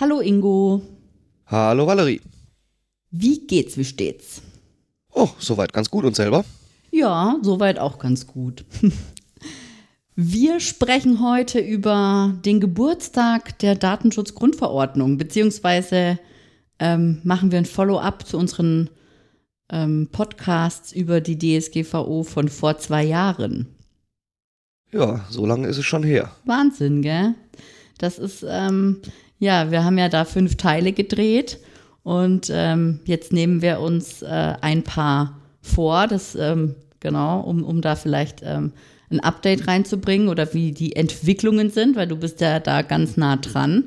Hallo Ingo. Hallo Valerie. Wie geht's, wie steht's? Oh, soweit ganz gut und selber? Ja, soweit auch ganz gut. Wir sprechen heute über den Geburtstag der Datenschutzgrundverordnung, beziehungsweise ähm, machen wir ein Follow-up zu unseren ähm, Podcasts über die DSGVO von vor zwei Jahren. Ja, so lange ist es schon her. Wahnsinn, gell? Das ist, ähm, ja, wir haben ja da fünf Teile gedreht und ähm, jetzt nehmen wir uns äh, ein paar vor, das, ähm, genau, um, um da vielleicht ähm, ein Update reinzubringen oder wie die Entwicklungen sind, weil du bist ja da ganz nah dran.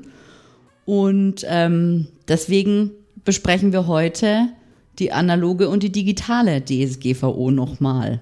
Und ähm, deswegen besprechen wir heute die analoge und die digitale DSGVO nochmal.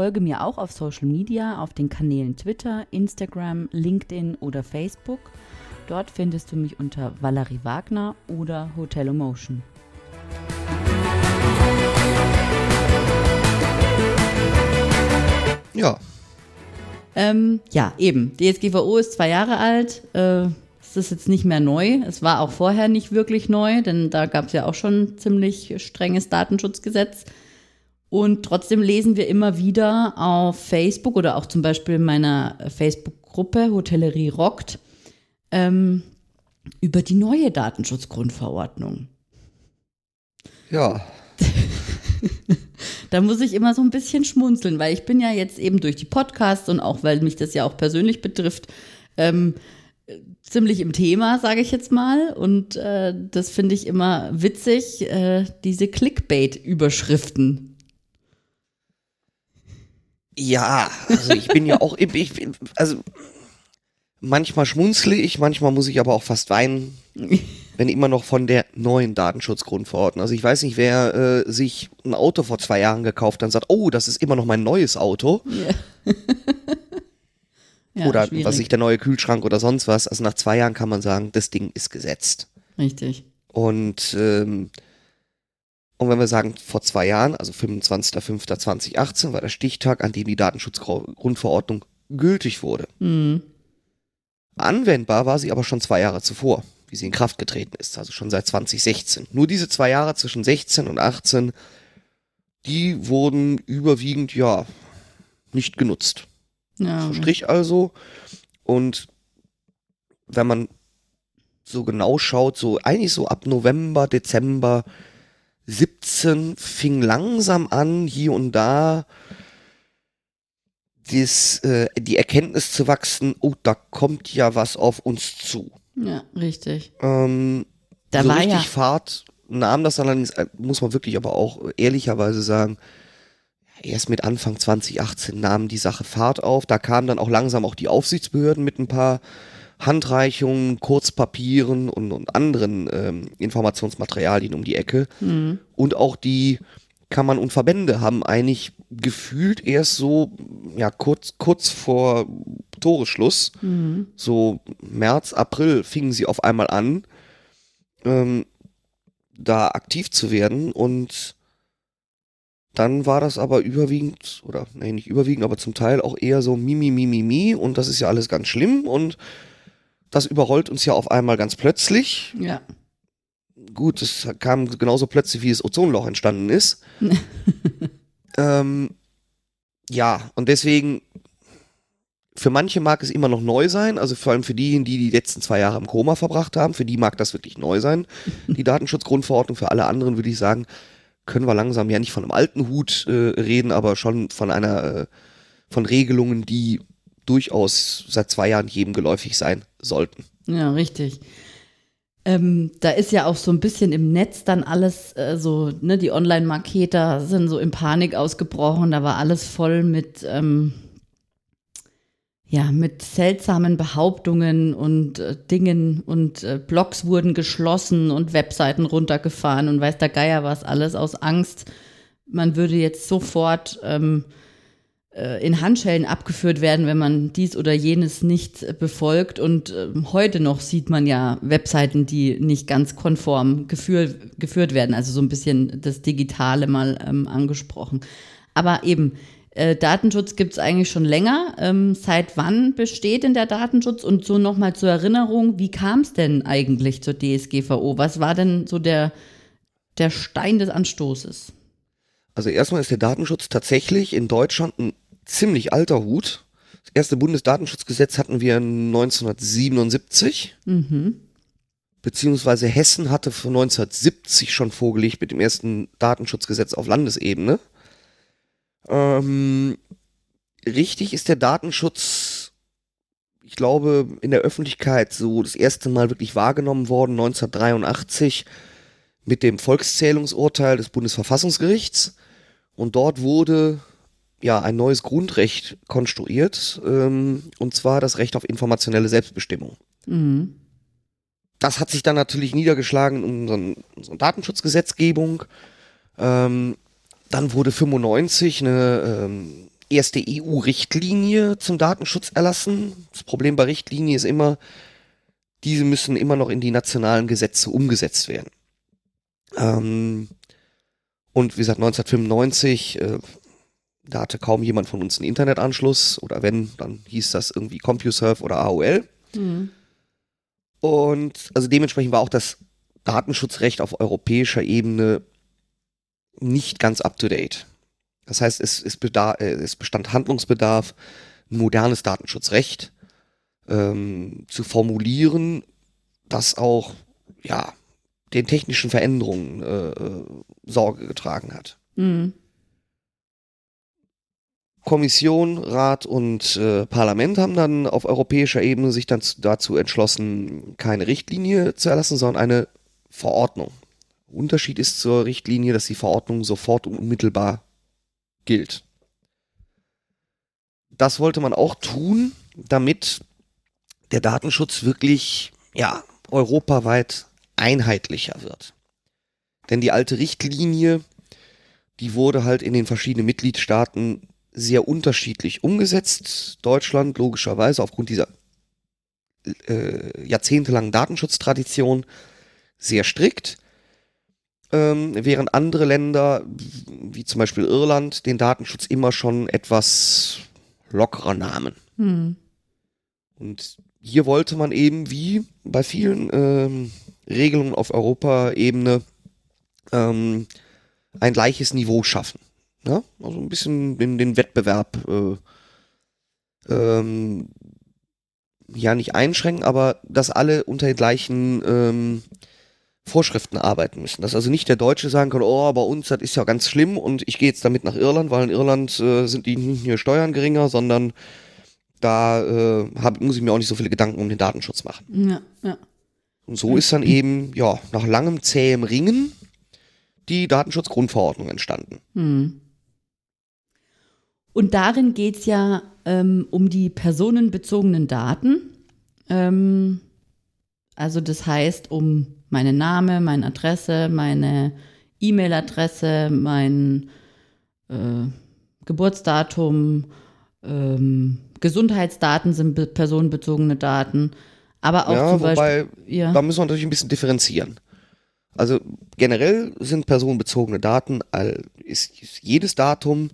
Folge mir auch auf Social Media auf den Kanälen Twitter, Instagram, LinkedIn oder Facebook. Dort findest du mich unter Valerie Wagner oder Hotelomotion. Ja. Ähm, ja, eben. DSGVO ist zwei Jahre alt. Äh, es ist jetzt nicht mehr neu. Es war auch vorher nicht wirklich neu, denn da gab es ja auch schon ziemlich strenges Datenschutzgesetz. Und trotzdem lesen wir immer wieder auf Facebook oder auch zum Beispiel in meiner Facebook-Gruppe Hotellerie rockt ähm, über die neue Datenschutzgrundverordnung. Ja. da muss ich immer so ein bisschen schmunzeln, weil ich bin ja jetzt eben durch die Podcasts und auch weil mich das ja auch persönlich betrifft, ähm, ziemlich im Thema, sage ich jetzt mal. Und äh, das finde ich immer witzig, äh, diese Clickbait-Überschriften. Ja, also ich bin ja auch, ich, also manchmal schmunzle ich, manchmal muss ich aber auch fast weinen, wenn immer noch von der neuen Datenschutzgrundverordnung. Also ich weiß nicht, wer äh, sich ein Auto vor zwei Jahren gekauft hat und sagt, oh, das ist immer noch mein neues Auto. Ja. Ja, oder schwierig. was ich der neue Kühlschrank oder sonst was. Also nach zwei Jahren kann man sagen, das Ding ist gesetzt. Richtig. Und, ähm, und wenn wir sagen, vor zwei Jahren, also 25.05.2018, war der Stichtag, an dem die Datenschutzgrundverordnung gültig wurde. Mhm. Anwendbar war sie aber schon zwei Jahre zuvor, wie sie in Kraft getreten ist, also schon seit 2016. Nur diese zwei Jahre zwischen 16 und 18, die wurden überwiegend, ja, nicht genutzt. Ja, So Strich also. Und wenn man so genau schaut, so eigentlich so ab November, Dezember 17 fing langsam an, hier und da dies, äh, die Erkenntnis zu wachsen, oh, da kommt ja was auf uns zu. ja, richtig. Ähm, Da so war richtig ja- Fahrt nahm das allerdings, äh, muss man wirklich aber auch ehrlicherweise sagen, erst mit Anfang 2018 nahm die Sache Fahrt auf. Da kamen dann auch langsam auch die Aufsichtsbehörden mit ein paar Handreichungen, Kurzpapieren und, und anderen ähm, Informationsmaterialien um die Ecke. Mhm. Und auch die Kammern und Verbände haben eigentlich gefühlt erst so, ja, kurz, kurz vor Toreschluss, Mhm. so März, April fingen sie auf einmal an, ähm, da aktiv zu werden und dann war das aber überwiegend, oder nee, nicht überwiegend, aber zum Teil auch eher so Mimi, Mimi, Mi und das ist ja alles ganz schlimm und das überrollt uns ja auf einmal ganz plötzlich. Ja. Gut, es kam genauso plötzlich, wie das Ozonloch entstanden ist. ähm, ja, und deswegen, für manche mag es immer noch neu sein, also vor allem für diejenigen, die die letzten zwei Jahre im Koma verbracht haben, für die mag das wirklich neu sein, die Datenschutzgrundverordnung. Für alle anderen würde ich sagen, können wir langsam ja nicht von einem alten Hut äh, reden, aber schon von einer, äh, von Regelungen, die durchaus seit zwei Jahren jedem geläufig sein sollten. Ja, richtig. Ähm, da ist ja auch so ein bisschen im Netz dann alles äh, so, ne, die Online-Marketer sind so in Panik ausgebrochen, da war alles voll mit, ähm, ja, mit seltsamen Behauptungen und äh, Dingen und äh, Blogs wurden geschlossen und Webseiten runtergefahren und weiß der Geier was alles aus Angst. Man würde jetzt sofort ähm, äh, in Handschellen abgeführt werden, wenn man dies oder jenes nicht befolgt. Und äh, heute noch sieht man ja Webseiten, die nicht ganz konform geführ, geführt werden. Also so ein bisschen das Digitale mal ähm, angesprochen. Aber eben, äh, Datenschutz gibt es eigentlich schon länger. Ähm, seit wann besteht denn der Datenschutz? Und so nochmal zur Erinnerung, wie kam es denn eigentlich zur DSGVO? Was war denn so der, der Stein des Anstoßes? Also erstmal ist der Datenschutz tatsächlich in Deutschland ein ziemlich alter Hut. Das erste Bundesdatenschutzgesetz hatten wir 1977. Mhm. Beziehungsweise Hessen hatte von 1970 schon vorgelegt mit dem ersten Datenschutzgesetz auf Landesebene. Ähm, richtig ist der Datenschutz, ich glaube, in der Öffentlichkeit so das erste Mal wirklich wahrgenommen worden, 1983 mit dem Volkszählungsurteil des Bundesverfassungsgerichts. Und dort wurde ja ein neues Grundrecht konstruiert, ähm, und zwar das Recht auf informationelle Selbstbestimmung. Mhm. Das hat sich dann natürlich niedergeschlagen in unseren, unseren Datenschutzgesetzgebung. Ähm, dann wurde 95 eine ähm, erste EU-Richtlinie zum Datenschutz erlassen. Das Problem bei Richtlinien ist immer, diese müssen immer noch in die nationalen Gesetze umgesetzt werden. Ähm, und wie gesagt, 1995, äh, da hatte kaum jemand von uns einen Internetanschluss oder wenn, dann hieß das irgendwie CompuServe oder AOL. Mhm. Und also dementsprechend war auch das Datenschutzrecht auf europäischer Ebene nicht ganz up-to-date. Das heißt, es, es, äh, es, bestand Handlungsbedarf, ein modernes Datenschutzrecht ähm, zu formulieren, das auch ja, den technischen Veränderungen äh, äh Sorge getragen hat. Mhm. Kommission, Rat und äh, Parlament haben dann auf europäischer Ebene sich dann dazu entschlossen, keine Richtlinie zu erlassen, sondern eine Verordnung. Unterschied ist zur Richtlinie, dass die Verordnung sofort und unmittelbar gilt. Das wollte man auch tun, damit der Datenschutz wirklich, ja, europaweit einheitlicher wird. Denn die alte Richtlinie, die wurde halt in den verschiedenen Mitgliedstaaten sehr unterschiedlich umgesetzt. Deutschland logischerweise aufgrund dieser äh, jahrzehntelangen Datenschutztradition sehr strikt ähm, während andere Länder, wie zum Beispiel Irland, den Datenschutz immer schon etwas lockerer nahmen. Hm. Und hier wollte man eben, wie bei vielen ähm, Regelungen auf Europaebene, ähm, ein gleiches Niveau schaffen. Ja? Also ein bisschen den, den Wettbewerb äh, ähm, ja nicht einschränken, aber dass alle unter den gleichen ähm, Vorschriften arbeiten müssen. Dass also nicht der Deutsche sagen kann, oh, bei uns, das ist ja ganz schlimm und ich gehe jetzt damit nach Irland, weil in Irland äh, sind die nur Steuern geringer, sondern da äh, hab, muss ich mir auch nicht so viele Gedanken um den Datenschutz machen. Ja, ja. Und so ist dann eben, ja, nach langem zähem Ringen die Datenschutzgrundverordnung entstanden. Hm. Und darin geht es ja ähm, um die personenbezogenen Daten. Ähm, also das heißt um meinen Name, meine Adresse, meine E-Mail-Adresse, mein äh, Geburtsdatum, ähm, Gesundheitsdaten sind personenbezogene Daten, aber auch ja, zum wobei, Beispiel, ja. da müssen wir natürlich ein bisschen differenzieren. Also generell sind personenbezogene Daten, ist, jedes Datum,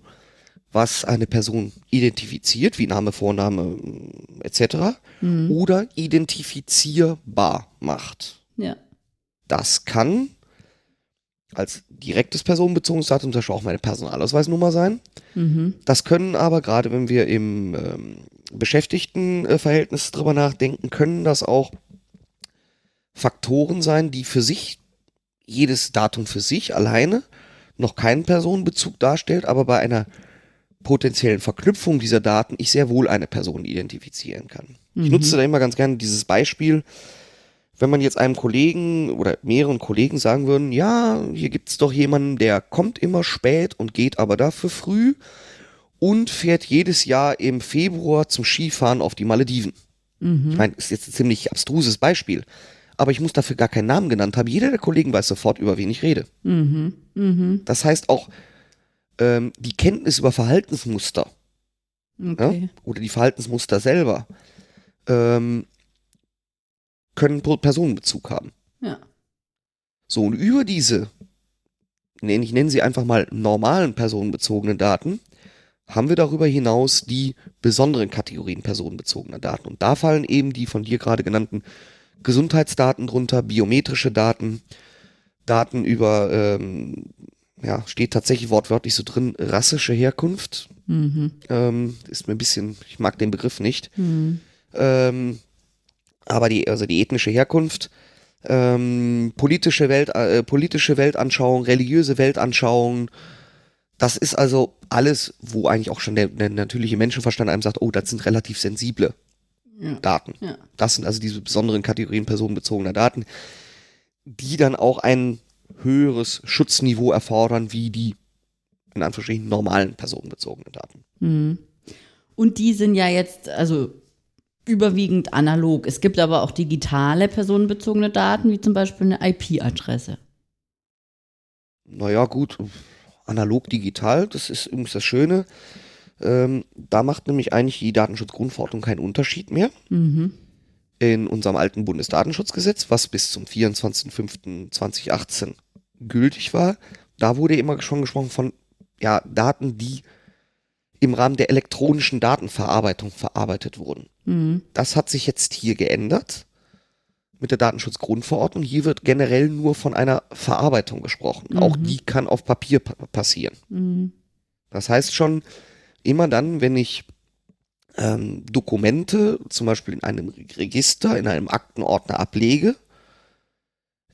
was eine Person identifiziert, wie Name, Vorname etc. Mhm. oder identifizierbar macht. Ja. Das kann als direktes personenbezogenes Datum zum Beispiel auch meine Personalausweisnummer sein. Mhm. Das können aber, gerade wenn wir im ähm, Beschäftigtenverhältnis drüber nachdenken, können das auch Faktoren sein, die für sich, jedes Datum für sich alleine noch keinen Personenbezug darstellt, aber bei einer potenziellen Verknüpfung dieser Daten ich sehr wohl eine Person identifizieren kann. Mhm. Ich nutze da immer ganz gerne dieses Beispiel, wenn man jetzt einem Kollegen oder mehreren Kollegen sagen würden, ja, hier gibt es doch jemanden, der kommt immer spät und geht aber dafür früh. Und fährt jedes Jahr im Februar zum Skifahren auf die Malediven. Mhm. Ich meine, ist jetzt ein ziemlich abstruses Beispiel, aber ich muss dafür gar keinen Namen genannt haben. Jeder der Kollegen weiß sofort, über wen ich rede. Mhm. Mhm. Das heißt auch ähm, die Kenntnis über Verhaltensmuster Okay. ja, oder die Verhaltensmuster selber ähm, können Personenbezug haben. Ja. So, und über diese, ich nenne sie einfach mal normalen personenbezogenen Daten, haben wir darüber hinaus die besonderen Kategorien personenbezogener Daten. Und da fallen eben die von dir gerade genannten Gesundheitsdaten drunter, biometrische Daten, Daten über, ähm, ja, steht tatsächlich wortwörtlich so drin, rassische Herkunft. Mhm. Ähm, ist mir ein bisschen, ich mag den Begriff nicht. Mhm. Ähm, aber die, also die ethnische Herkunft, ähm, politische, Welt, äh, politische Weltanschauung, religiöse Weltanschauung, das ist also alles, wo eigentlich auch schon der, der natürliche Menschenverstand einem sagt, oh, das sind relativ sensible Ja. Daten. Ja. Das sind also diese besonderen Kategorien personenbezogener Daten, die dann auch ein höheres Schutzniveau erfordern wie die in Anführungsstrichen normalen personenbezogenen Daten. Mhm. Und die sind ja jetzt, also überwiegend analog. Es gibt aber auch digitale personenbezogene Daten, wie zum Beispiel eine IP-Adresse. Naja, gut, analog digital, das ist übrigens das Schöne. Ähm, da macht nämlich eigentlich die Datenschutzgrundverordnung keinen Unterschied mehr. Mhm. In unserem alten Bundesdatenschutzgesetz, was bis zum 24.05.2018 gültig war, da wurde immer schon gesprochen von ja, Daten, die im Rahmen der elektronischen Datenverarbeitung verarbeitet wurden. Mhm. Das hat sich jetzt hier geändert mit der Datenschutzgrundverordnung. Hier wird generell nur von einer Verarbeitung gesprochen. Auch Mhm. die kann auf Papier pa passieren. Mhm. Das heißt schon, immer dann, wenn ich ähm, Dokumente zum Beispiel in einem Register, in einem Aktenordner ablege,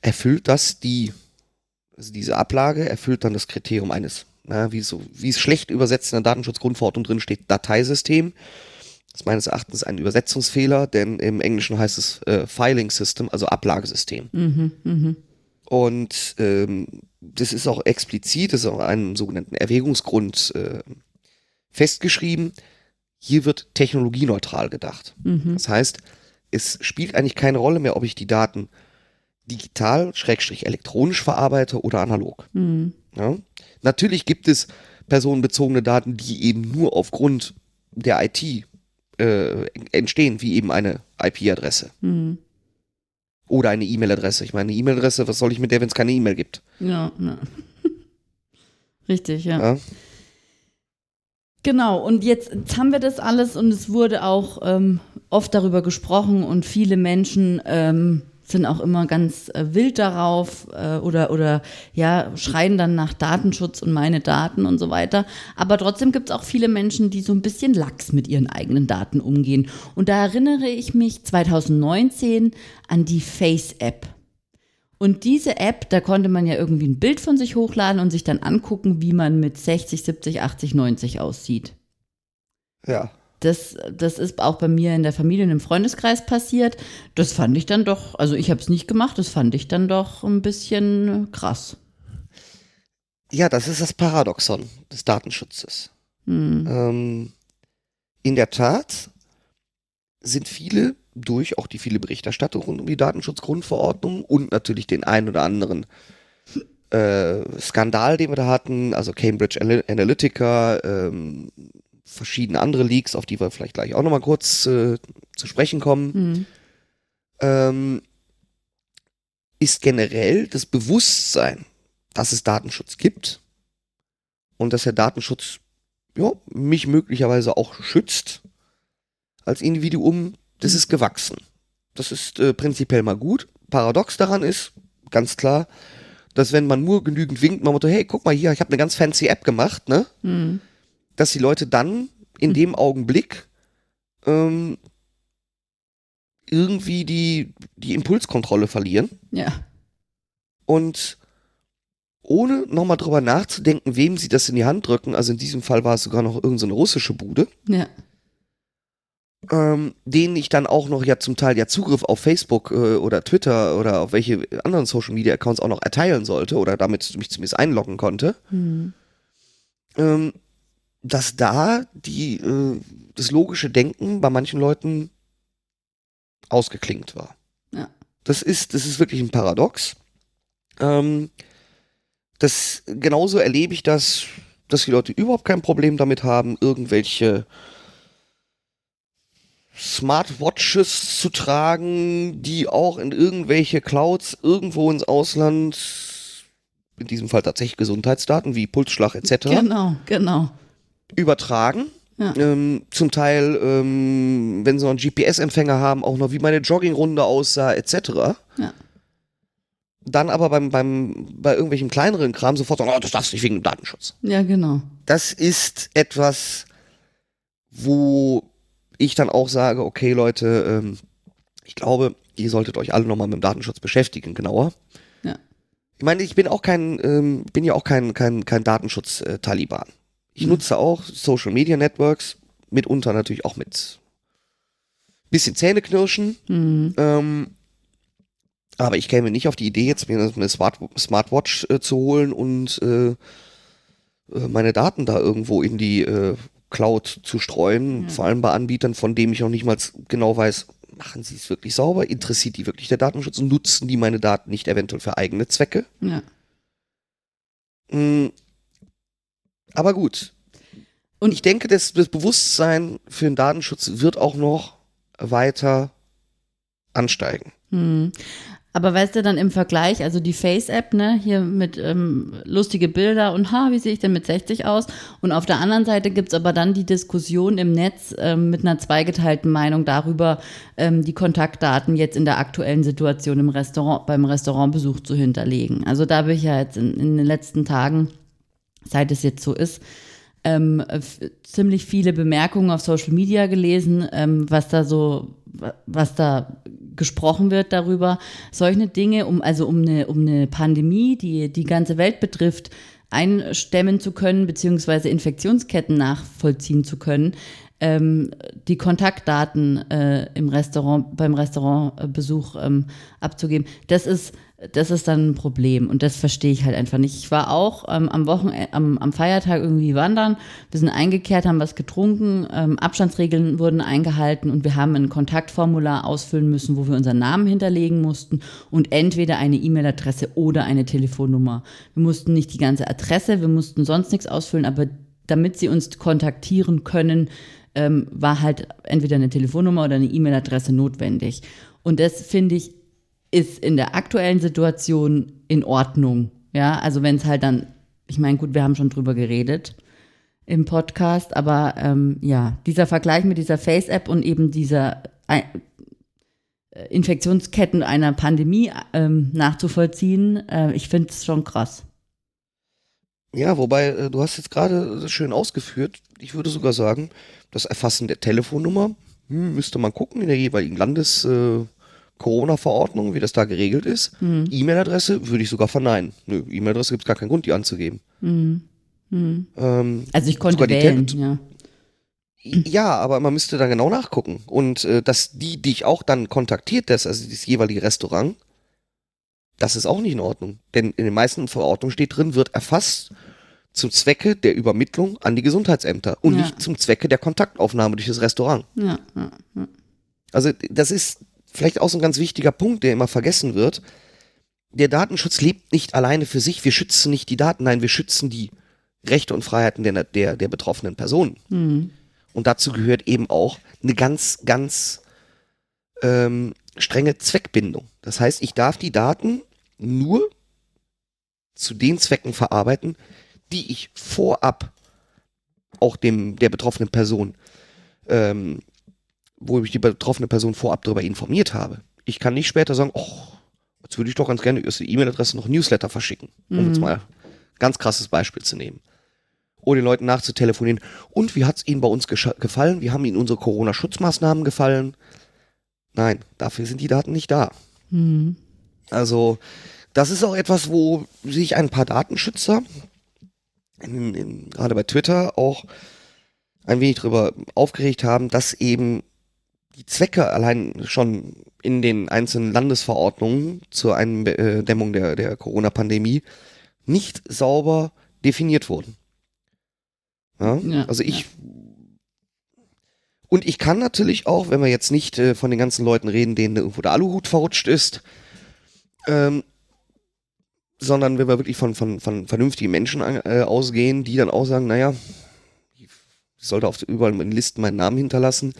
erfüllt das die, also diese Ablage erfüllt dann das Kriterium eines, na, wie, so, wie es schlecht übersetzt in der Datenschutzgrundverordnung drin steht, Dateisystem. Das ist meines Erachtens ein Übersetzungsfehler, denn im Englischen heißt es äh, Filing System, also Ablagesystem. Mhm. Mhm. Und ähm, das ist auch explizit, das ist auch einem sogenannten Erwägungsgrund äh, festgeschrieben. Hier wird technologieneutral gedacht. Mhm. Das heißt, es spielt eigentlich keine Rolle mehr, ob ich die Daten digital, schrägstrich elektronisch verarbeite oder analog. Mhm. Ja? Natürlich gibt es personenbezogene Daten, die eben nur aufgrund der IT äh, entstehen, wie eben eine IP-Adresse Mhm. oder eine E-Mail-Adresse. Ich meine, eine E-Mail-Adresse, was soll ich mit der, wenn es keine E-Mail gibt? Ja, ja. Richtig, ja. Ja? Genau, und jetzt, jetzt haben wir das alles und es wurde auch ähm, oft darüber gesprochen und viele Menschen ähm, sind auch immer ganz äh, wild darauf äh, oder, oder ja, schreien dann nach Datenschutz und meine Daten und so weiter. Aber trotzdem gibt es auch viele Menschen, die so ein bisschen lax mit ihren eigenen Daten umgehen. Und da erinnere ich mich 2019 an die Face-App. Und diese App, da konnte man ja irgendwie ein Bild von sich hochladen und sich dann angucken, wie man mit 60, 70, 80, 90 aussieht. Ja. Das, das ist auch bei mir in der Familie und im Freundeskreis passiert. Das fand ich dann doch, also ich habe es nicht gemacht, das fand ich dann doch ein bisschen krass. Ja, das ist das Paradoxon des Datenschutzes. Hm. Ähm, in der Tat sind viele durch auch die viele Berichterstattung rund um die Datenschutzgrundverordnung und natürlich den ein oder anderen äh, Skandal, den wir da hatten, also Cambridge Ana- Analytica, ähm, verschiedene andere Leaks, auf die wir vielleicht gleich auch nochmal kurz äh, zu sprechen kommen, Hm. ähm, ist generell das Bewusstsein, dass es Datenschutz gibt und dass der Datenschutz ja, mich möglicherweise auch schützt als Individuum, das ist gewachsen. Das ist äh, prinzipiell mal gut. Paradox daran ist, ganz klar, dass wenn man nur genügend winkt, man Motto, hey, guck mal hier, ich habe eine ganz fancy App gemacht, ne? Hm. Dass die Leute dann in dem Augenblick ähm, irgendwie die, die Impulskontrolle verlieren Ja. und ohne nochmal drüber nachzudenken, wem sie das in die Hand drücken, also in diesem Fall war es sogar noch irgendeine so russische Bude, Ja. ähm, denen ich dann auch noch ja zum Teil ja Zugriff auf Facebook äh, oder Twitter oder auf welche anderen Social Media Accounts auch noch erteilen sollte oder damit mich zumindest einloggen konnte. Hm. ähm, dass da die, äh, das logische Denken bei manchen Leuten ausgeklingt war. Ja. Das ist, das ist wirklich ein Paradox. Ähm, das, genauso erlebe ich das, dass die Leute überhaupt kein Problem damit haben, irgendwelche Smartwatches zu tragen, die auch in irgendwelche Clouds irgendwo ins Ausland, in diesem Fall tatsächlich Gesundheitsdaten wie Pulsschlag etc. Genau, genau. Übertragen. Ja. Ähm, zum Teil, ähm, wenn sie noch einen GPS-Empfänger haben, auch noch wie meine Joggingrunde aussah etc. Ja. Dann aber beim, beim, bei irgendwelchem kleineren Kram sofort sagen, oh, das darfst du nicht wegen dem Datenschutz. Ja, genau. Das ist etwas, wo ich dann auch sage, okay Leute, ähm, ich glaube, ihr solltet euch alle nochmal mit dem Datenschutz beschäftigen, genauer. Ja. Ich meine, ich bin auch kein, ähm, bin ja auch kein, kein, kein Datenschutz-Taliban. Ich nutze auch Social Media Networks, mitunter natürlich auch mit bisschen Zähneknirschen. Mhm. Ähm, aber ich käme nicht auf die Idee, jetzt mir eine Smart Smartwatch äh, zu holen und äh, äh, meine Daten da irgendwo in die äh, Cloud zu streuen. Ja. Vor allem bei Anbietern, von denen ich noch nicht mal genau weiß, machen sie es wirklich sauber? Interessiert die wirklich der Datenschutz? Nutzen die meine Daten nicht eventuell für eigene Zwecke? Ja. Mm, Aber gut. Und ich denke, das, das Bewusstsein für den Datenschutz wird auch noch weiter ansteigen. Hm. Aber weißt du dann im Vergleich, also die Face-App, ne, hier mit ähm, lustige Bilder und ha, wie sehe ich denn mit 60 aus? Und auf der anderen Seite gibt's aber dann die Diskussion im Netz ähm, mit einer zweigeteilten Meinung darüber, ähm, die Kontaktdaten jetzt in der aktuellen Situation im Restaurant, beim Restaurantbesuch zu hinterlegen. Also da habe ich ja jetzt in, in den letzten Tagen, seit es jetzt so ist, ähm, ziemlich viele Bemerkungen auf Social Media gelesen, ähm, was da so, wa- was da gesprochen wird darüber, solche Dinge, um also um eine, um eine Pandemie, die die ganze Welt betrifft, einstemmen zu können, beziehungsweise Infektionsketten nachvollziehen zu können, ähm, die Kontaktdaten äh, im Restaurant, beim Restaurantbesuch ähm, abzugeben. Das ist, das ist dann ein Problem und das verstehe ich halt einfach nicht. Ich war auch ähm, am Wochenende, am, am Feiertag irgendwie wandern. Wir sind eingekehrt, haben was getrunken, ähm, Abstandsregeln wurden eingehalten und wir haben ein Kontaktformular ausfüllen müssen, wo wir unseren Namen hinterlegen mussten und entweder eine E-Mail-Adresse oder eine Telefonnummer. Wir mussten nicht die ganze Adresse, wir mussten sonst nichts ausfüllen, aber damit sie uns kontaktieren können, ähm, war halt entweder eine Telefonnummer oder eine E-Mail-Adresse notwendig. Und das finde ich ist in der aktuellen Situation in Ordnung. Ja, also wenn es halt dann, ich meine, gut, wir haben schon drüber geredet im Podcast, aber ähm, ja, dieser Vergleich mit dieser Face-App und eben dieser äh, Infektionsketten einer Pandemie ähm, nachzuvollziehen, äh, ich finde es schon krass. Ja, wobei, äh, du hast jetzt gerade das schön ausgeführt. Ich würde sogar sagen, das Erfassen der Telefonnummer hm, müsste man gucken in der jeweiligen Landes äh, Corona-Verordnung, wie das da geregelt ist. E-Mail-Adresse würde ich sogar verneinen. Nö, E-Mail-Adresse gibt es gar keinen Grund, die anzugeben. Ähm, Also ich konnte wählen, ja. Ja, aber man müsste da genau nachgucken. Und äh, dass die dich auch dann kontaktiert, das, also das jeweilige Restaurant, das ist auch nicht in Ordnung. Denn in den meisten Verordnungen steht drin, wird erfasst zum Zwecke der Übermittlung an die Gesundheitsämter und Ja. nicht zum Zwecke der Kontaktaufnahme durch das Restaurant. Ja, ja. Also das ist vielleicht auch so ein ganz wichtiger Punkt, der immer vergessen wird. Der Datenschutz lebt nicht alleine für sich. Wir schützen nicht die Daten, nein, wir schützen die Rechte und Freiheiten der, der, der betroffenen Personen. Hm. Und dazu gehört eben auch eine ganz, ganz ähm, strenge Zweckbindung. Das heißt, ich darf die Daten nur zu den Zwecken verarbeiten, die ich vorab auch dem der betroffenen Person, ähm, wo ich die betroffene Person vorab darüber informiert habe. Ich kann nicht später sagen, oh, jetzt würde ich doch ganz gerne über die E-Mail-Adresse noch Newsletter verschicken, um jetzt mal ganz krasses Beispiel zu nehmen. Oder den Leuten nachzutelefonieren. Und wie hat es Ihnen bei uns gefallen? Wie haben Ihnen unsere Corona-Schutzmaßnahmen gefallen? Nein, dafür sind die Daten nicht da. Hm. Also, das ist auch etwas, wo sich ein paar Datenschützer, in, in, gerade bei Twitter, auch ein wenig drüber aufgeregt haben, dass eben die Zwecke allein schon in den einzelnen Landesverordnungen zur Eindämmung der, der Corona-Pandemie nicht sauber definiert wurden. Ja? Ja, also ich. Und ich kann natürlich auch, wenn wir jetzt nicht äh, von den ganzen Leuten reden, denen irgendwo der Aluhut verrutscht ist, ähm, sondern wenn wir wirklich von, von, von vernünftigen Menschen äh, ausgehen, die dann auch sagen, naja, ich sollte auf überall in Listen meinen Namen hinterlassen.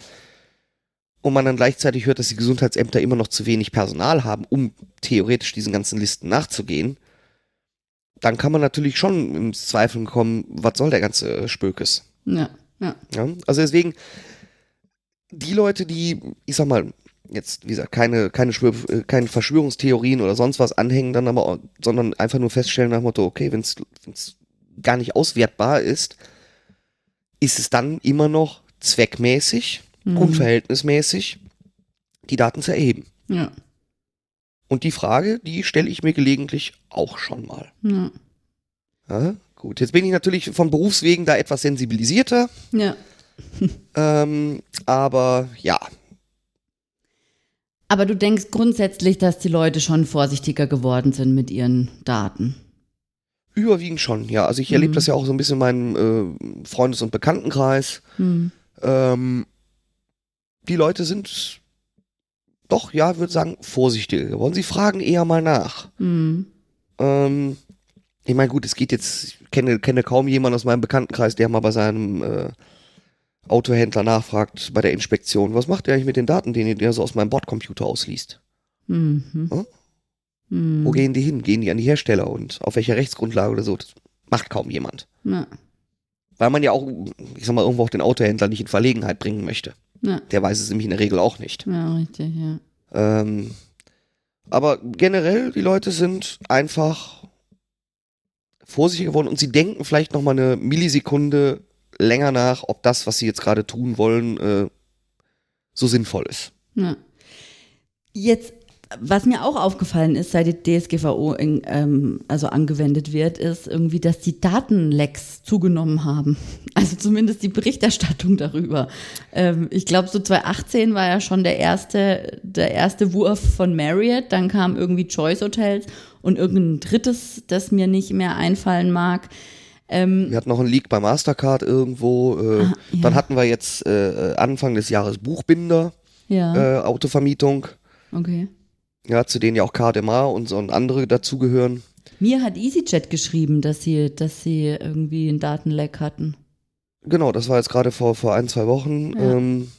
Und man dann gleichzeitig hört, dass die Gesundheitsämter immer noch zu wenig Personal haben, um theoretisch diesen ganzen Listen nachzugehen, dann kann man natürlich schon ins Zweifeln kommen, was soll der ganze Spökes? Ja, ja. Ja? Also deswegen, die Leute, die, ich sag mal, jetzt, wie gesagt, keine, keine, Schwör äh, keine Verschwörungstheorien oder sonst was anhängen, dann aber, sondern einfach nur feststellen nach dem Motto, okay, wenn es gar nicht auswertbar ist, ist es dann immer noch zweckmäßig, Mhm. unverhältnismäßig, die Daten zu erheben. Ja, Und die Frage, die stelle ich mir gelegentlich auch schon mal. ja. Ja, gut, jetzt bin ich natürlich von Berufswegen da etwas sensibilisierter, ja. ähm, aber ja, Aber du denkst grundsätzlich, dass die Leute schon vorsichtiger geworden sind mit ihren Daten. überwiegend schon, ja. Also ich erlebe Mhm. das ja auch so ein bisschen in meinem äh, Freundes- und Bekanntenkreis. Hm. Ähm, die Leute sind doch, ja, würde sagen, vorsichtiger geworden. Sie fragen eher mal nach. Hm. Ähm, ich meine, gut, es geht jetzt, ich kenne, kenne kaum jemanden aus meinem Bekanntenkreis, der mal bei seinem äh, Autohändler nachfragt bei der Inspektion, was macht der eigentlich mit den Daten, den er so aus meinem Bordcomputer ausliest? Mhm. Hm? Hm. Wo gehen die hin? Gehen die an die Hersteller und auf welcher Rechtsgrundlage oder so? Das macht kaum jemand. Ja. Weil man ja auch, ich sag mal, irgendwo auch den Autohändler nicht in Verlegenheit bringen möchte. Ja. Der weiß es nämlich in der Regel auch nicht. ja, richtig, ja. Ähm, aber generell, die Leute sind einfach vorsichtiger geworden und sie denken vielleicht noch mal eine Millisekunde länger nach, ob das, was sie jetzt gerade tun wollen, äh, so sinnvoll ist. Ja. Jetzt, was mir auch aufgefallen ist, seit die DSGVO in, ähm, also angewendet wird, ist irgendwie, dass die Datenlecks zugenommen haben. Also zumindest die Berichterstattung darüber. Ähm, ich glaube, so 2018 war ja schon der erste, der erste Wurf von Marriott. Dann kam irgendwie Choice Hotels und irgendein drittes, das mir nicht mehr einfallen mag. Ähm, Wir hatten noch einen Leak bei Mastercard irgendwo. Äh, Ah, ja. Dann hatten wir jetzt äh, Anfang des Jahres Buchbinder, ja, äh, Autovermietung. okay. Ja, zu denen ja auch KDMA und so und andere dazugehören. Mir hat EasyJet geschrieben, dass sie, dass sie irgendwie einen Datenleck hatten. Genau, das war jetzt gerade vor, vor ein, zwei Wochen. Ja. Ähm,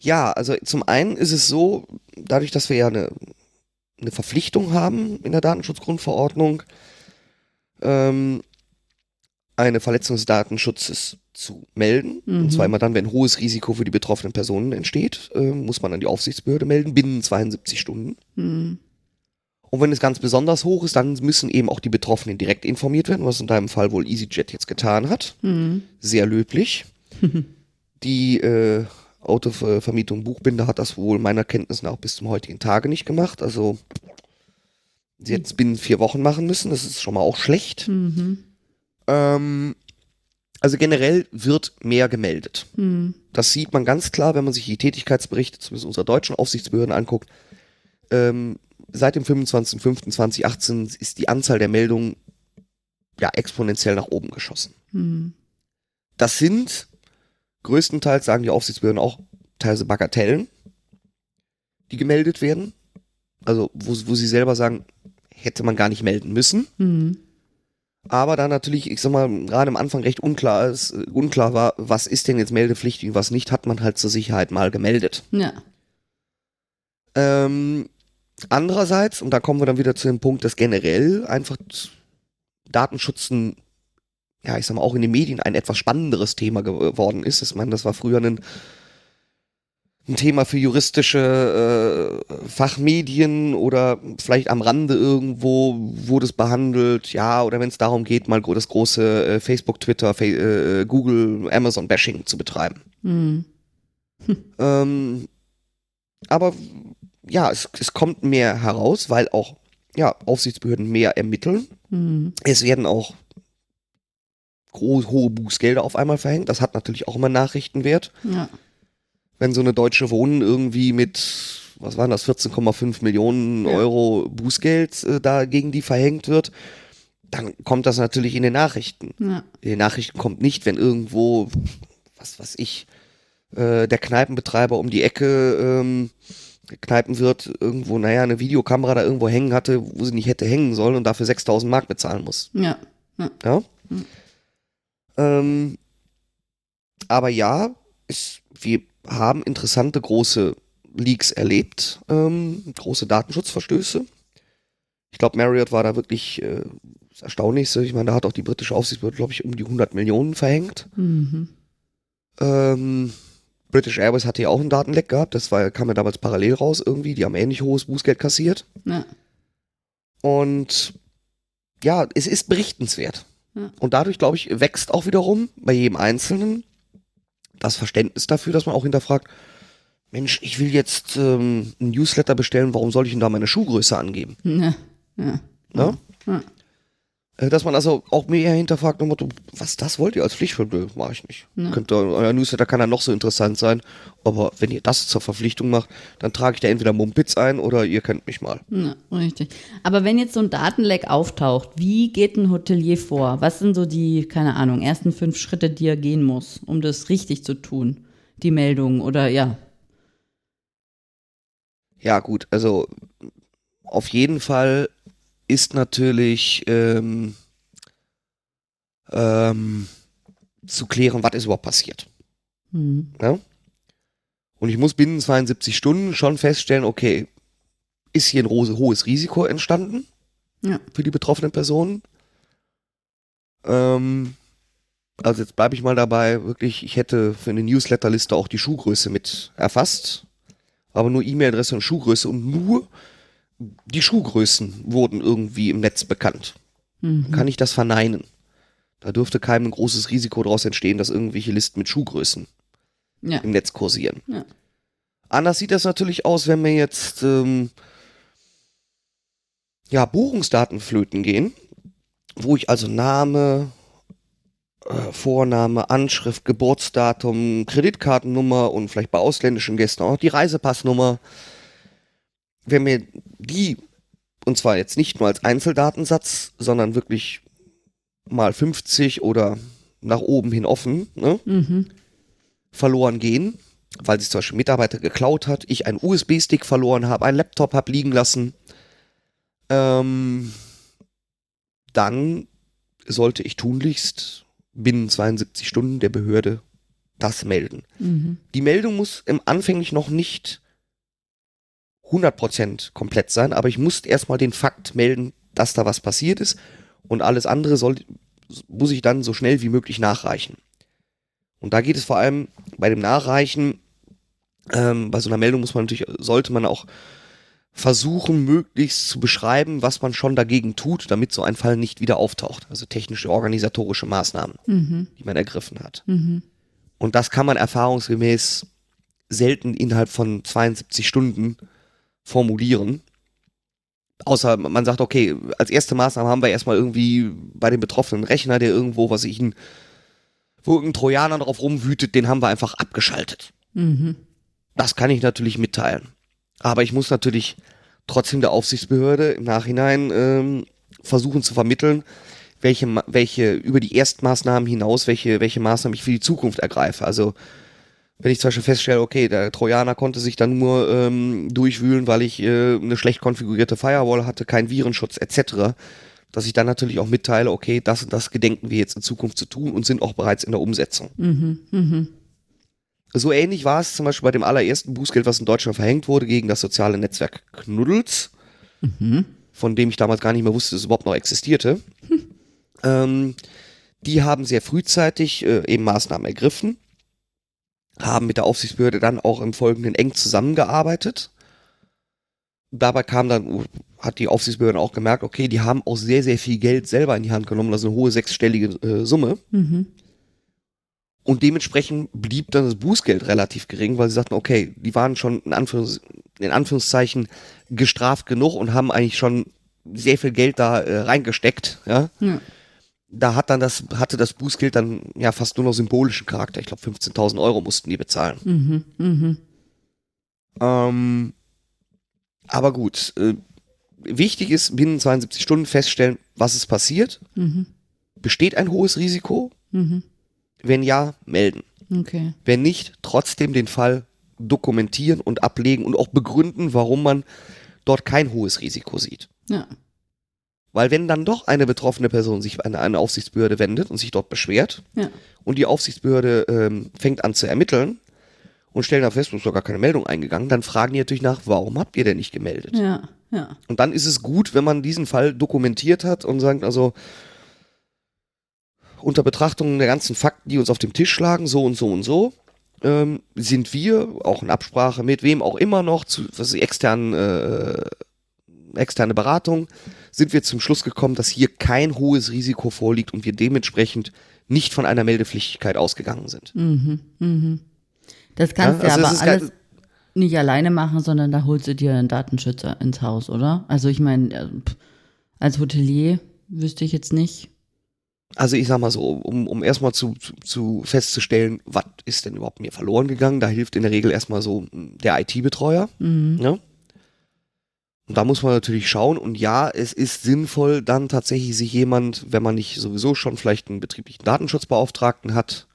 ja, also zum einen ist es so, dadurch, dass wir ja eine, eine Verpflichtung haben in der Datenschutzgrundverordnung, ähm, eine Verletzung des Datenschutzes zu melden. Mhm. Und zwar immer dann, wenn hohes Risiko für die betroffenen Personen entsteht, äh, muss man an die Aufsichtsbehörde melden, binnen 72 Stunden. Hm. Und wenn es ganz besonders hoch ist, dann müssen eben auch die Betroffenen direkt informiert werden, was in deinem Fall wohl EasyJet jetzt getan hat. Hm. Sehr löblich. die äh, Autovermietung Buchbinder hat das wohl meiner Kenntnis nach bis zum heutigen Tage nicht gemacht. Also sie hätten es binnen vier Wochen machen müssen. Das ist schon mal auch schlecht. Mhm. Ähm, also generell wird mehr gemeldet. Hm. Das sieht man ganz klar, wenn man sich die Tätigkeitsberichte zumindest unserer deutschen Aufsichtsbehörden anguckt. Ähm, seit dem 25.05.2018 ist die Anzahl der Meldungen ja exponentiell nach oben geschossen. Hm. Das sind größtenteils, sagen die Aufsichtsbehörden auch, teilweise Bagatellen, die gemeldet werden. Also wo, wo sie selber sagen, hätte man gar nicht melden müssen. Hm. Aber da natürlich, ich sag mal, gerade am Anfang recht unklar ist, äh, unklar war, was ist denn jetzt meldepflichtig und was nicht, hat man halt zur Sicherheit mal gemeldet. Ja. Ähm, andererseits, und da kommen wir dann wieder zu dem Punkt, dass generell einfach Datenschutz ein, ja, ich sag mal, auch in den Medien ein etwas spannenderes Thema geworden ist. Ich meine, das war früher ein, ein Thema für juristische äh, Fachmedien oder vielleicht am Rande irgendwo wurde es behandelt, ja, oder wenn es darum geht, mal das große äh, Facebook, Twitter, Fa äh, Google, Amazon-Bashing zu betreiben. Hm. Ähm, aber ja, es, es kommt mehr heraus, weil auch ja, Aufsichtsbehörden mehr ermitteln. Hm. Es werden auch groß, hohe Bußgelder auf einmal verhängt. Das hat natürlich auch immer Nachrichtenwert. Ja. Wenn so eine deutsche Wohnen irgendwie mit, was waren das, 14,5 Millionen Ja. Euro Bußgeld äh, da gegen die verhängt wird, dann kommt das natürlich in den Nachrichten. Ja. In den Nachrichten kommt nicht, wenn irgendwo, was weiß ich, äh, der Kneipenbetreiber um die Ecke ähm, Kneipenwirt irgendwo, naja, eine Videokamera da irgendwo hängen hatte, wo sie nicht hätte hängen sollen und dafür 6000 Mark bezahlen muss. Ja. Ja. Ähm, aber ja, es, wir haben interessante große Leaks erlebt, ähm, große Datenschutzverstöße. Ich glaube, Marriott war da wirklich äh, das Erstaunlichste. Ich meine, da hat auch die britische Aufsichtsbehörde, glaube ich, um die 100 Millionen verhängt. Mhm. Ähm, British Airways hatte ja auch einen Datenleck gehabt. Das war, kam ja damals parallel raus irgendwie. Die haben ähnlich hohes Bußgeld kassiert. Ja. Und ja, es ist berichtenswert. Ja. Und dadurch, glaube ich, wächst auch wiederum bei jedem Einzelnen das Verständnis dafür, dass man auch hinterfragt, Mensch, ich will jetzt ähm, ein Newsletter bestellen, warum soll ich denn da meine Schuhgröße angeben? Ja. Ja. Ne? Ja. Äh, Dass man also auch mehr hinterfragt, nach Motto, was, das wollt ihr als Pflicht? Nö, mach ich nicht. Ja. Könnt ihr, euer Newsletter kann ja noch so interessant sein, aber wenn ihr das zur Verpflichtung macht, dann trage ich da entweder Mumpitz ein oder ihr kennt mich mal. Ja, richtig. Aber wenn jetzt so ein Datenleck auftaucht, wie geht ein Hotelier vor? Was sind so die, keine Ahnung, ersten fünf Schritte, die er gehen muss, um das richtig zu tun? Die Meldung oder ja. Ja, gut, also auf jeden Fall ist natürlich ähm, ähm, zu klären, was ist überhaupt passiert. Hm. Ne? Und ich muss binnen 72 Stunden schon feststellen, okay, ist hier ein hohes Risiko entstanden Ja. für die betroffenen Personen? Ähm, also jetzt bleibe ich mal dabei, wirklich, ich hätte für eine Newsletterliste auch die Schuhgröße mit erfasst, aber nur E-Mail-Adresse und Schuhgröße und nur die Schuhgrößen wurden irgendwie im Netz bekannt. Mhm. Kann ich das verneinen? Da dürfte keinem ein großes Risiko daraus entstehen, dass irgendwelche Listen mit Schuhgrößen Ja. im Netz kursieren. Ja. Anders sieht das natürlich aus, wenn wir jetzt ähm, ja, Buchungsdaten flöten gehen, wo ich also Name, äh, Vorname, Anschrift, Geburtsdatum, Kreditkartennummer und vielleicht bei ausländischen Gästen auch die Reisepassnummer, wenn mir die, und zwar jetzt nicht nur als Einzeldatensatz, sondern wirklich mal 50 oder nach oben hin offen, ne? Mhm. verloren gehen, weil sich zum Beispiel Mitarbeiter geklaut hat, ich einen USB-Stick verloren habe, einen Laptop habe liegen lassen, ähm, dann sollte ich tunlichst binnen 72 Stunden der Behörde das melden. Mhm. Die Meldung muss im anfänglich noch nicht 100% komplett sein, aber ich muss erstmal den Fakt melden, dass da was passiert ist und alles andere soll, muss ich dann so schnell wie möglich nachreichen. Und da geht es vor allem bei dem Nachreichen, ähm, bei so einer Meldung muss man natürlich, sollte man auch versuchen, möglichst zu beschreiben, was man schon dagegen tut, damit so ein Fall nicht wieder auftaucht. Also technische, organisatorische Maßnahmen, Mhm. die man ergriffen hat. Mhm. Und das kann man erfahrungsgemäß selten innerhalb von 72 Stunden formulieren. Außer man sagt, okay, als erste Maßnahme haben wir erstmal irgendwie bei dem betroffenen Rechner, der irgendwo, was ich ihn, wo irgendein Trojaner drauf rumwütet, den haben wir einfach abgeschaltet. Mhm. Das kann ich natürlich mitteilen. Aber ich muss natürlich trotzdem der Aufsichtsbehörde im Nachhinein ähm, versuchen zu vermitteln, welche, welche über die Erstmaßnahmen hinaus, welche, welche Maßnahmen ich für die Zukunft ergreife. Also wenn ich zum Beispiel feststelle, okay, der Trojaner konnte sich dann nur ähm, durchwühlen, weil ich äh, eine schlecht konfigurierte Firewall hatte, keinen Virenschutz etc., dass ich dann natürlich auch mitteile, okay, das und das gedenken wir jetzt in Zukunft zu tun und sind auch bereits in der Umsetzung. Mhm. Mhm. So ähnlich war es zum Beispiel bei dem allerersten Bußgeld, was in Deutschland verhängt wurde gegen das soziale Netzwerk Knuddels, Mhm. von dem ich damals gar nicht mehr wusste, dass es überhaupt noch existierte. Ähm, die haben sehr frühzeitig äh, eben Maßnahmen ergriffen, haben mit der Aufsichtsbehörde dann auch im Folgenden eng zusammengearbeitet. Dabei kam dann, hat die Aufsichtsbehörde auch gemerkt, okay, die haben auch sehr, sehr viel Geld selber in die Hand genommen, also eine hohe sechsstellige äh, Summe. Mhm. Und dementsprechend blieb dann das Bußgeld relativ gering, weil sie sagten, okay, die waren schon in, Anführungs in Anführungszeichen gestraft genug und haben eigentlich schon sehr viel Geld da äh, reingesteckt. Ja? Ja. Da hat dann das, hatte das Bußgeld dann ja fast nur noch symbolischen Charakter. Ich glaube, 15.000 Euro mussten die bezahlen. Mhm. Mhm. Ähm, aber gut, äh, wichtig ist, binnen 72 Stunden feststellen, was ist passiert. Mhm. Besteht ein hohes Risiko? Mhm. Wenn ja, melden. Okay. Wenn nicht, trotzdem den Fall dokumentieren und ablegen und auch begründen, warum man dort kein hohes Risiko sieht. Ja. Weil wenn dann doch eine betroffene Person sich an eine Aufsichtsbehörde wendet und sich dort beschwert Ja. und die Aufsichtsbehörde ähm, fängt an zu ermitteln und stellen da fest, es ist doch gar keine Meldung eingegangen, dann fragen die natürlich nach, warum habt ihr denn nicht gemeldet? Ja. Ja. Und dann ist es gut, wenn man diesen Fall dokumentiert hat und sagt, also unter Betrachtung der ganzen Fakten, die uns auf dem Tisch lagen, so und so und so, ähm, sind wir, auch in Absprache mit wem auch immer noch, zu was ist, externen, äh, externe Beratung, sind wir zum Schluss gekommen, dass hier kein hohes Risiko vorliegt und wir dementsprechend nicht von einer Meldepflichtigkeit ausgegangen sind. Mhm. Mhm. Das kannst Ja, also du aber alles nicht alleine machen, sondern da holst du dir einen Datenschützer ins Haus, oder? Also ich meine, äh, als Hotelier wüsste ich jetzt nicht. Also ich sag mal so, um, um erstmal zu, zu, zu festzustellen, was ist denn überhaupt mir verloren gegangen, da hilft in der Regel erstmal so der IT-Betreuer. Mhm. Ne? Und da muss man natürlich schauen. Und ja, es ist sinnvoll, dann tatsächlich sich jemand, wenn man nicht sowieso schon vielleicht einen betrieblichen Datenschutzbeauftragten hat,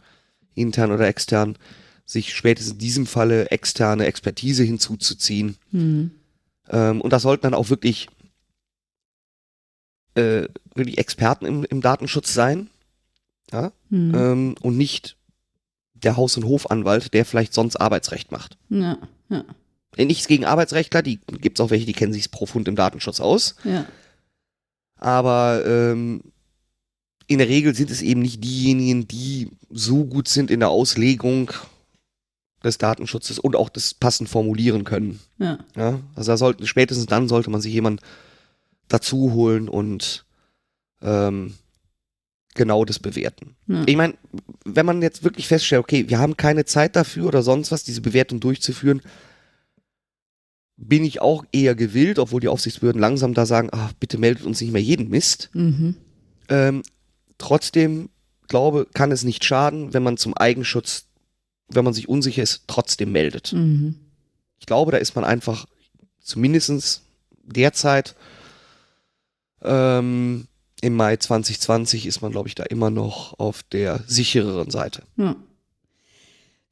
intern oder extern, sich spätestens in diesem Falle externe Expertise hinzuzuziehen. Mhm. Ähm, und das sollten dann auch wirklich, äh, wirklich Experten im, im Datenschutz sein. Ja? Mhm. Ähm, und nicht der Haus- und Hofanwalt, der vielleicht sonst Arbeitsrecht macht. Ja, ja, Nichts gegen Arbeitsrechtler, die gibt es auch welche, die kennen sich profund im Datenschutz aus. ja. Aber ähm, in der Regel sind es eben nicht diejenigen, die so gut sind in der Auslegung des Datenschutzes und auch das passend formulieren können. ja. Ja? Also da sollte, spätestens dann sollte man sich jemand dazu holen und ähm, genau das bewerten. ja. Ich meine, wenn man jetzt wirklich feststellt, okay, wir haben keine Zeit dafür oder sonst was, diese Bewertung durchzuführen, bin ich auch eher gewillt, obwohl die Aufsichtsbehörden langsam da sagen, ach, bitte meldet uns nicht mehr jeden Mist. Mhm. Ähm, trotzdem, glaube, kann es nicht schaden, wenn man zum Eigenschutz, wenn man sich unsicher ist, trotzdem meldet. Mhm. Ich glaube, da ist man einfach zumindest derzeit ähm, im Mai 2020 ist man, glaube ich, da immer noch auf der sichereren Seite. Ja.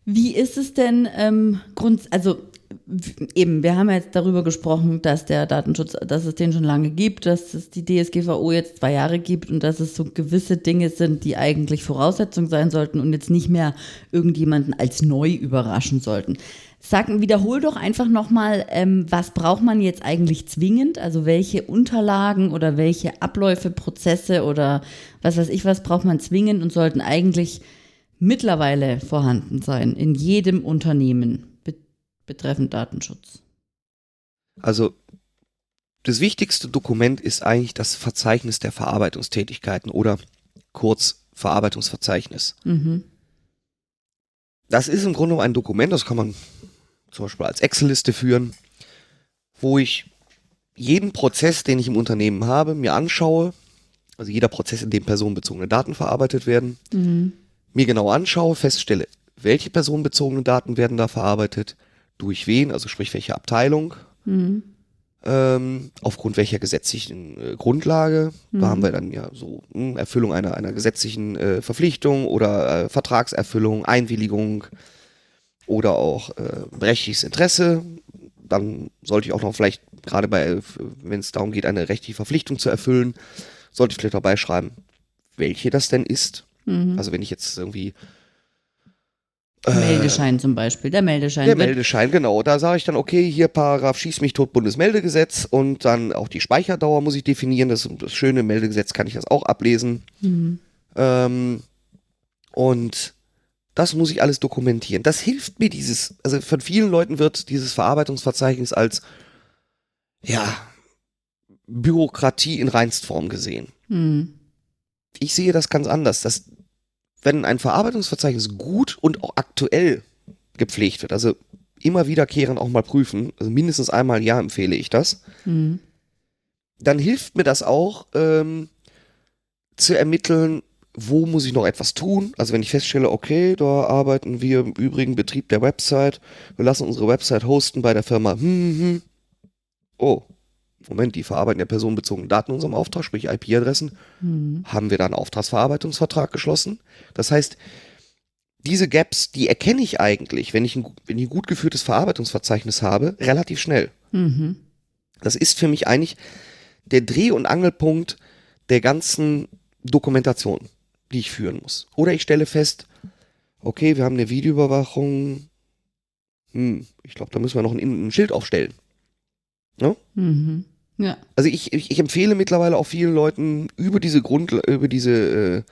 Wie ist es denn ähm, Grund, also eben, wir haben jetzt darüber gesprochen, dass der Datenschutz, dass es den schon lange gibt, dass es die DSGVO jetzt zwei Jahre gibt und dass es so gewisse Dinge sind, die eigentlich Voraussetzung sein sollten und jetzt nicht mehr irgendjemanden als neu überraschen sollten. Sag, wiederhol doch einfach nochmal, ähm, was braucht man jetzt eigentlich zwingend? Also welche Unterlagen oder welche Abläufe, Prozesse oder was weiß ich was braucht man zwingend und sollten eigentlich mittlerweile vorhanden sein in jedem Unternehmen betreffend Datenschutz. Also das wichtigste Dokument ist eigentlich das Verzeichnis der Verarbeitungstätigkeiten oder kurz Verarbeitungsverzeichnis. Mhm. Das ist im Grunde ein Dokument, das kann man zum Beispiel als Excel-Liste führen, wo ich jeden Prozess, den ich im Unternehmen habe, mir anschaue, also jeder Prozess, in dem personenbezogene Daten verarbeitet werden, Mhm. mir genau anschaue, feststelle, welche personenbezogenen Daten werden da verarbeitet, durch wen, also sprich welche Abteilung, Mhm. ähm, aufgrund welcher gesetzlichen äh, Grundlage. Da haben wir dann ja so hm, Erfüllung einer, einer gesetzlichen äh, Verpflichtung oder äh, Vertragserfüllung, Einwilligung oder auch äh, rechtliches Interesse. Dann sollte ich auch noch vielleicht, gerade bei, wenn es darum geht, eine rechtliche Verpflichtung zu erfüllen, sollte ich vielleicht dabei schreiben, welche das denn ist. Mhm. Also wenn ich jetzt irgendwie Meldeschein zum Beispiel. Der Meldeschein Der Meldeschein, genau. Da sage ich dann, okay, hier Paragraph Schieß mich tot Bundesmeldegesetz und dann auch die Speicherdauer muss ich definieren. Das, das schöne Meldegesetz kann ich das auch ablesen. Mhm. Ähm, und das muss ich alles dokumentieren. Das hilft mir dieses, also von vielen Leuten wird dieses Verarbeitungsverzeichnis als, ja, Bürokratie in Reinstform gesehen. Mhm. Ich sehe das ganz anders. Das, wenn ein Verarbeitungsverzeichnis gut und auch aktuell gepflegt wird, also immer wiederkehrend auch mal prüfen, also mindestens einmal im Jahr empfehle ich das, Mhm. dann hilft mir das auch ähm, zu ermitteln, wo muss ich noch etwas tun. Also wenn ich feststelle, okay, da arbeiten wir im übrigen Betrieb der Website, wir lassen unsere Website hosten bei der Firma, hm, hm, hm. oh, Moment, die verarbeiten ja personenbezogene Daten in unserem Auftrag, sprich IP-Adressen, haben wir da einen Auftragsverarbeitungsvertrag geschlossen. Das heißt, diese Gaps, die erkenne ich eigentlich, wenn ich ein, wenn ich ein gut geführtes Verarbeitungsverzeichnis habe, relativ schnell. Mhm. Das ist für mich eigentlich der Dreh- und Angelpunkt der ganzen Dokumentation, die ich führen muss. Oder ich stelle fest, okay, wir haben eine Videoüberwachung. Hm, ich glaube, da müssen wir noch ein, ein Schild aufstellen. Mhm. Ja. Also ich, ich, ich empfehle mittlerweile auch vielen Leuten über diese Grund, über diese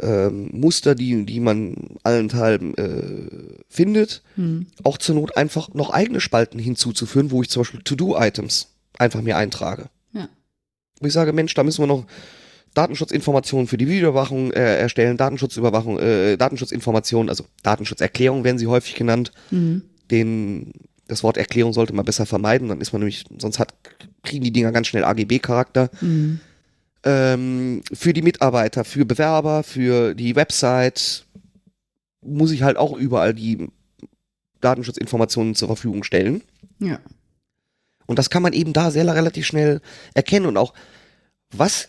äh, ähm, Muster, die, die man allenthalben äh, findet, Mhm. auch zur Not einfach noch eigene Spalten hinzuzuführen, wo ich zum Beispiel To-Do-Items einfach mir eintrage. Ja. Wo ich sage, Mensch, da müssen wir noch Datenschutzinformationen für die Videoüberwachung äh, erstellen, Datenschutzüberwachung, äh, Datenschutzinformationen, also Datenschutzerklärung werden sie häufig genannt. Mhm. Den, das Wort Erklärung sollte man besser vermeiden, dann ist man nämlich, sonst hat, kriegen die Dinger ganz schnell AGB-Charakter. Mhm. Ähm, für die Mitarbeiter, für Bewerber, für die Website muss ich halt auch überall die Datenschutzinformationen zur Verfügung stellen. Ja. Und das kann man eben da sehr relativ schnell erkennen und auch was,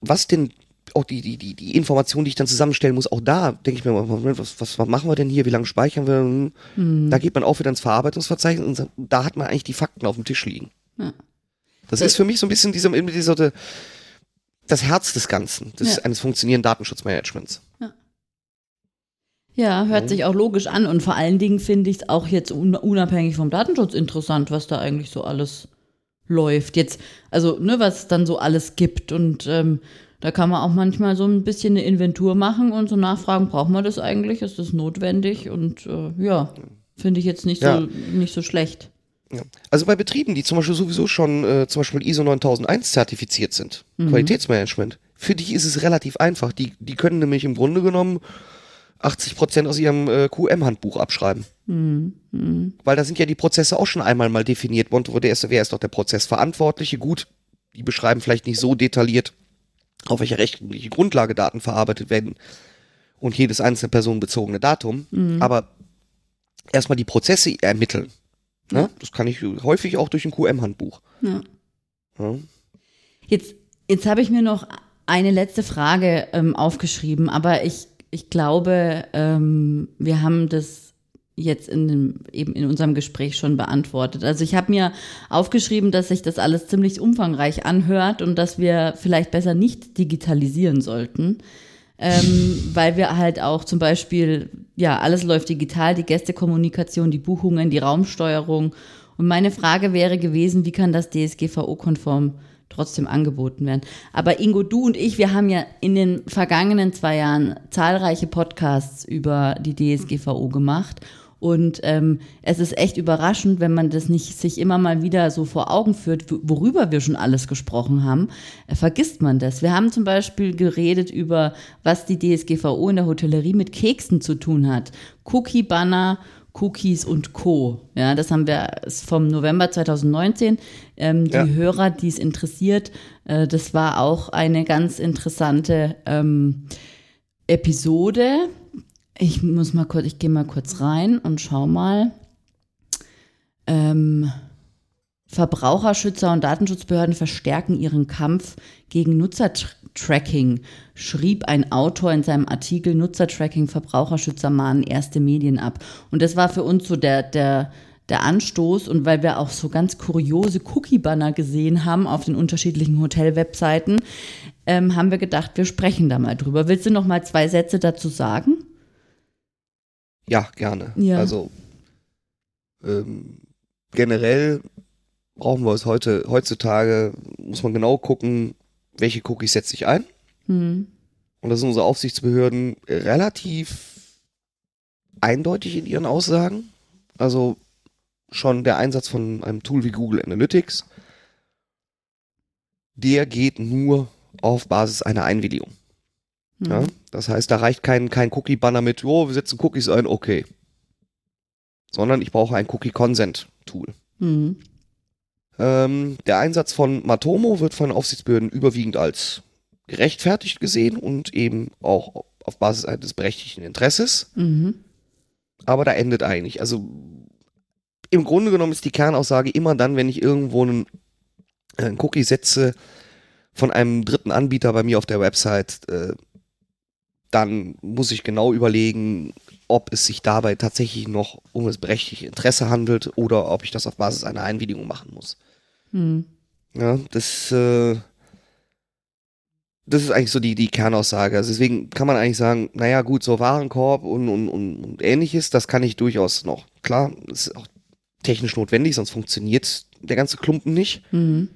was denn auch die, die, die, die Informationen, die ich dann zusammenstellen muss, auch da denke ich mir, was, was, was machen wir denn hier, wie lange speichern wir? Hm. Mhm. Da geht man auch wieder ins Verarbeitungsverzeichnis und da hat man eigentlich die Fakten auf dem Tisch liegen. Ja. Das Das- ist für mich so ein bisschen dieser, dieser, das Herz des Ganzen, des, Ja. eines funktionierenden Datenschutzmanagements. Ja, hört Mhm. sich auch logisch an und vor allen Dingen finde ich es auch jetzt un unabhängig vom Datenschutz interessant, was da eigentlich so alles läuft. Jetzt, also, ne, was es dann so alles gibt und ähm, da kann man auch manchmal so ein bisschen eine Inventur machen und so nachfragen, braucht man das eigentlich? Ist das notwendig? Und äh, ja, finde ich jetzt nicht, Ja. so, nicht so schlecht. Ja. Also bei Betrieben, die zum Beispiel sowieso schon äh, zum Beispiel ISO 9001 zertifiziert sind, Qualitätsmanagement, für die ist es relativ einfach. Die, die können nämlich im Grunde genommen 80 Prozent aus ihrem äh, QM-Handbuch abschreiben. Weil da sind ja die Prozesse auch schon einmal mal definiert worden. Wo der ist, wer ist doch der Prozessverantwortliche? Gut, die beschreiben vielleicht nicht so detailliert, auf welcher rechtliche Grundlage Daten verarbeitet werden und jedes einzelne personenbezogene Datum. Aber erstmal die Prozesse ermitteln. Ne? Das kann ich häufig auch durch ein QM-Handbuch. Ja. Ja. Jetzt, jetzt habe ich mir noch eine letzte Frage ähm, aufgeschrieben, aber ich, ich glaube, ähm, wir haben das jetzt in, dem, eben in unserem Gespräch schon beantwortet. Also ich habe mir aufgeschrieben, dass sich das alles ziemlich umfangreich anhört und dass wir vielleicht besser nicht digitalisieren sollten. Ähm, weil wir halt auch zum Beispiel, ja, alles läuft digital, die Gästekommunikation, die Buchungen, die Raumsteuerung. Und meine Frage wäre gewesen, wie kann das DSGVO-konform trotzdem angeboten werden? Aber Ingo, du und ich, wir haben ja in den vergangenen zwei Jahren zahlreiche Podcasts über die DSGVO gemacht. Und ähm, es ist echt überraschend, wenn man das nicht sich immer mal wieder so vor Augen führt, worüber wir schon alles gesprochen haben, äh, vergisst man das. Wir haben zum Beispiel geredet über, was die DSGVO in der Hotellerie mit Keksen zu tun hat. Cookie-Banner, Cookies und Co. Ja, das haben wir ist vom November 2019. Ähm, Ja. Die Hörer, die es interessiert, äh, das war auch eine ganz interessante ähm, Episode. Ich muss mal kurz, ich gehe mal kurz rein und schau mal. Ähm, Verbraucherschützer und Datenschutzbehörden verstärken ihren Kampf gegen Nutzertracking, schrieb ein Autor in seinem Artikel Nutzertracking, Verbraucherschützer mahnen erste Medien ab. Und das war für uns so der, der, der Anstoß und weil wir auch so ganz kuriose Cookie-Banner gesehen haben auf den unterschiedlichen Hotel-Webseiten, ähm, haben wir gedacht, wir sprechen da mal drüber. Willst du noch mal zwei Sätze dazu sagen? Ja, gerne. Ja. Also ähm, generell brauchen wir es heute, heutzutage, muss man genau gucken, welche Cookies setze ich ein. Hm. Und da sind unsere Aufsichtsbehörden relativ eindeutig in ihren Aussagen. Also schon der Einsatz von einem Tool wie Google Analytics, der geht nur auf Basis einer Einwilligung. Hm. Ja? Das heißt, da reicht kein, kein Cookie-Banner mit, oh, wir setzen Cookies ein, okay. Sondern ich brauche ein Cookie-Consent-Tool. Hm. Ähm, der Einsatz von Matomo wird von Aufsichtsbehörden überwiegend als gerechtfertigt gesehen und eben auch auf Basis eines berechtigten Interesses. Mhm. Aber da endet eigentlich. Also im Grunde genommen ist die Kernaussage immer dann, wenn ich irgendwo einen einen Cookie setze von einem dritten Anbieter bei mir auf der Website, äh, dann muss ich genau überlegen, ob es sich dabei tatsächlich noch um das berechtigte Interesse handelt oder ob ich das auf Basis einer Einwilligung machen muss. Hm. Ja, das, äh, das ist eigentlich so die, die Kernaussage. Also deswegen kann man eigentlich sagen, naja gut, so Warenkorb und, und, und, und ähnliches, das kann ich durchaus noch. Klar, ist auch technisch notwendig, sonst funktioniert der ganze Klumpen nicht. Mhm.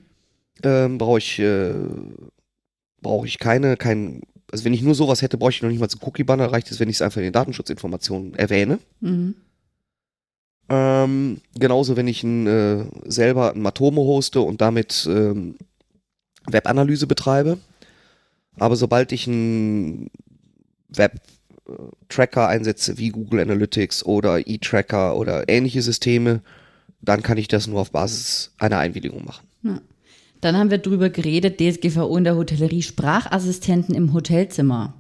Ähm, brauche ich, äh, brauche ich keine, kein, also wenn ich nur sowas hätte, brauche ich noch nicht mal so Cookie-Banner, reicht es, wenn ich es einfach in den Datenschutzinformationen erwähne. Mhm. Ähm, genauso, wenn ich ein, äh, selber ein Matomo hoste und damit ähm, Webanalyse betreibe. Aber sobald ich einen Web-Tracker einsetze, wie Google Analytics oder E-Tracker oder ähnliche Systeme, dann kann ich das nur auf Basis einer Einwilligung machen. Ja. Dann haben wir drüber geredet, DSGVO in der Hotellerie, Sprachassistenten im Hotelzimmer.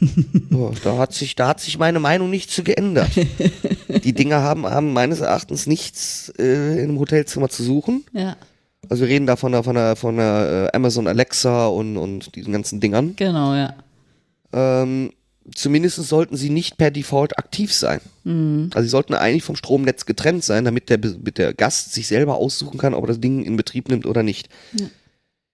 Oh, da, hat sich, da hat sich meine Meinung nicht zu geändert. Die Dinger haben, haben meines Erachtens nichts äh, in einem Hotelzimmer zu suchen. Ja, Also wir reden da von der, von der, von der äh, Amazon Alexa und, und diesen ganzen Dingern. genau, ja. Ähm, zumindest sollten sie nicht per Default aktiv sein. Mhm. Also sie sollten eigentlich vom Stromnetz getrennt sein, damit der, mit der Gast sich selber aussuchen kann, ob er das Ding in Betrieb nimmt oder nicht. Ja.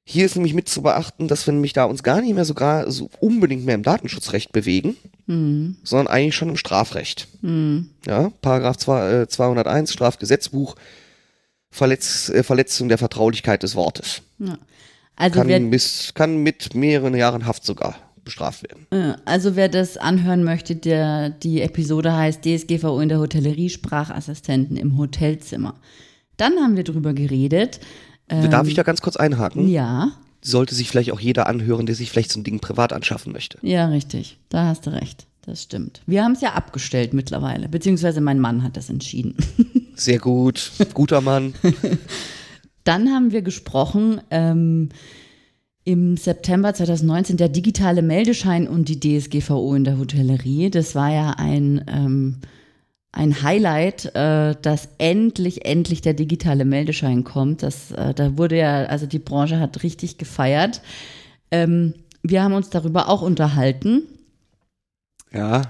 Hier ist nämlich mit zu beachten, dass wir nämlich da uns gar nicht mehr sogar so unbedingt mehr im Datenschutzrecht bewegen, Mhm. sondern eigentlich schon im Strafrecht. Mhm. Ja, Paragraph zwei- äh, 201 Strafgesetzbuch, Verletz, äh, Verletzung der Vertraulichkeit des Wortes. Ja. Also, Kann, bis, kann mit mehreren Jahren Haft sogar bestraft werden. äh, also wer das anhören möchte, der, die Episode heißt DSGVO in der Hotellerie, Sprachassistenten im Hotelzimmer. Dann haben wir drüber geredet. Ähm, Darf ich da ganz kurz einhaken? Ja, Sollte sich vielleicht auch jeder anhören, der sich vielleicht so ein Ding privat anschaffen möchte. ja, richtig. Da hast du recht. Das stimmt. Wir haben es ja abgestellt mittlerweile, beziehungsweise mein Mann hat das entschieden. Sehr gut, guter Mann. Dann haben wir gesprochen ähm, im September 2019 der digitale Meldeschein und die DSGVO in der Hotellerie. Das war ja ein, ähm, ein Highlight, äh, dass endlich, endlich der digitale Meldeschein kommt. Das, äh, da wurde ja, also die Branche hat richtig gefeiert. Ähm, wir haben uns darüber auch unterhalten. Ja,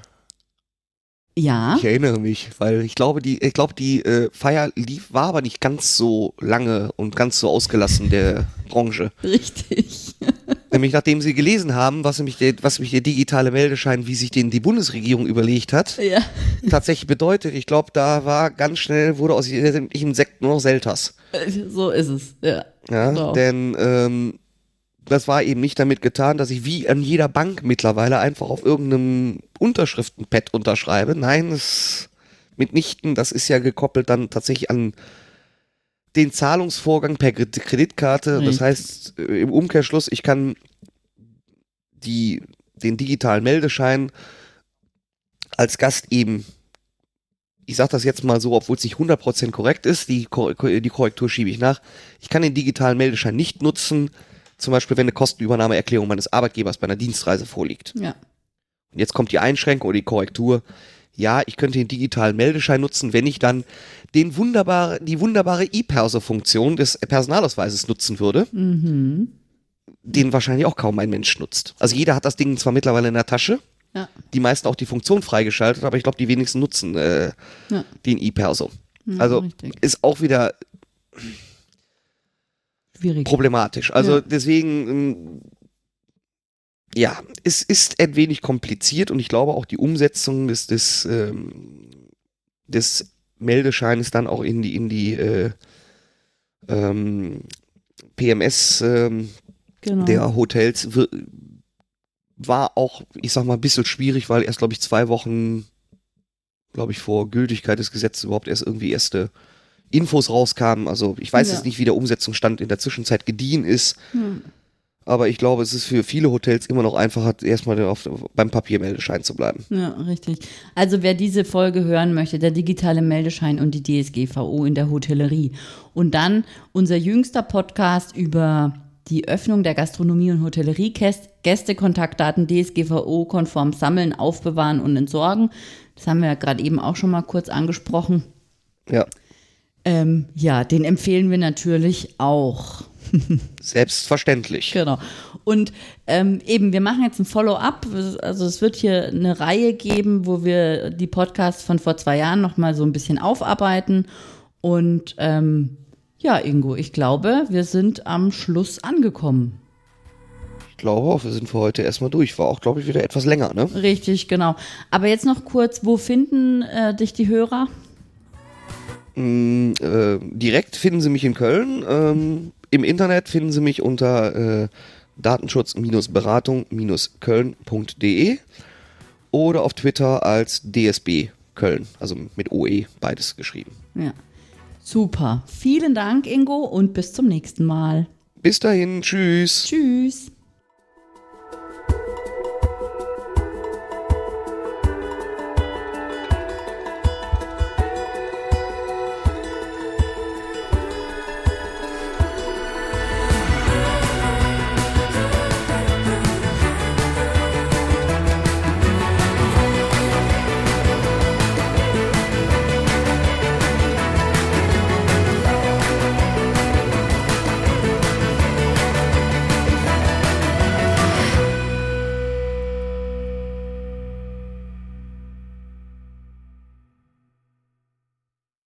Ja. ich erinnere mich, weil ich glaube, die, ich glaube, die äh, Feier lief, war aber nicht ganz so lange und ganz so ausgelassen der Branche. Richtig. Nämlich nachdem sie gelesen haben, was nämlich der, was nämlich der digitale Meldeschein, wie sich den die Bundesregierung überlegt hat, Ja. tatsächlich bedeutet. Ich glaube, da war ganz schnell, wurde aus jedem Sekt nur noch Selters. So ist es. Ja. Ja, Genau. denn ähm, das war eben nicht damit getan, dass ich wie an jeder Bank mittlerweile einfach auf irgendeinem Unterschriftenpad unterschreibe. Nein, es mitnichten, das ist ja gekoppelt dann tatsächlich an den Zahlungsvorgang per Kredit- Kreditkarte. Das heißt, äh, im Umkehrschluss, ich kann die, den digitalen Meldeschein als Gast eben, ich sage das jetzt mal so, obwohl es nicht 100% korrekt ist, die, die Korrektur schiebe ich nach, ich kann den digitalen Meldeschein nicht nutzen, zum Beispiel wenn eine Kostenübernahmeerklärung meines Arbeitgebers bei einer Dienstreise vorliegt. Ja. Und jetzt kommt die Einschränkung oder die Korrektur. Ja, ich könnte den digitalen Meldeschein nutzen, wenn ich dann den wunderbare, die wunderbare E-Perso-Funktion des Personalausweises nutzen würde, Mhm. den wahrscheinlich auch kaum ein Mensch nutzt. Also jeder hat das Ding zwar mittlerweile in der Tasche, Ja. die meisten auch die Funktion freigeschaltet, aber ich glaube, die wenigsten nutzen äh, Ja. den E-Perso. Ja, Also richtig. ist auch wieder Schwierig. problematisch. Also Ja. deswegen, ähm, ja, es ist ein wenig kompliziert und ich glaube auch die Umsetzung des, des, ähm, des Meldescheines dann auch in die, in die äh, ähm, PMS ähm, genau. der Hotels war auch, ich sag mal, ein bisschen schwierig, weil erst, glaube ich, zwei Wochen, glaube ich, vor Gültigkeit des Gesetzes überhaupt erst irgendwie erste Infos rauskamen. Also ich weiß Ja. jetzt nicht, wie der Umsetzungsstand in der Zwischenzeit gediehen ist, Hm. aber ich glaube, es ist für viele Hotels immer noch einfacher, erstmal auf, beim Papiermeldeschein zu bleiben. Ja, richtig. Also wer diese Folge hören möchte, der digitale Meldeschein und die DSGVO in der Hotellerie. Und dann unser jüngster Podcast über die Öffnung der Gastronomie und Hotellerie, Gästekontaktdaten DSGVO-konform sammeln, aufbewahren und entsorgen. Das haben wir ja gerade eben auch schon mal kurz angesprochen. Ja. Ähm, ja, den empfehlen wir natürlich auch. Selbstverständlich. Genau. Und ähm, eben, wir machen jetzt ein Follow-up. Also es wird hier eine Reihe geben, wo wir die Podcasts von vor zwei Jahren nochmal so ein bisschen aufarbeiten. Und ähm, ja, Ingo, ich glaube, wir sind am Schluss angekommen. Ich glaube auch, wir sind für heute erstmal durch. War auch, glaube ich, wieder etwas länger, ne? Richtig, genau. Aber jetzt noch kurz, wo finden äh, dich die Hörer? Mm, äh, direkt finden Sie mich in Köln. Ähm, Im Internet finden Sie mich unter äh, datenschutz-beratung-köln.de oder auf Twitter als DSB Köln, also mit OE beides geschrieben. Ja. Super. Vielen Dank, Ingo, und bis zum nächsten Mal. Bis dahin, tschüss. Tschüss.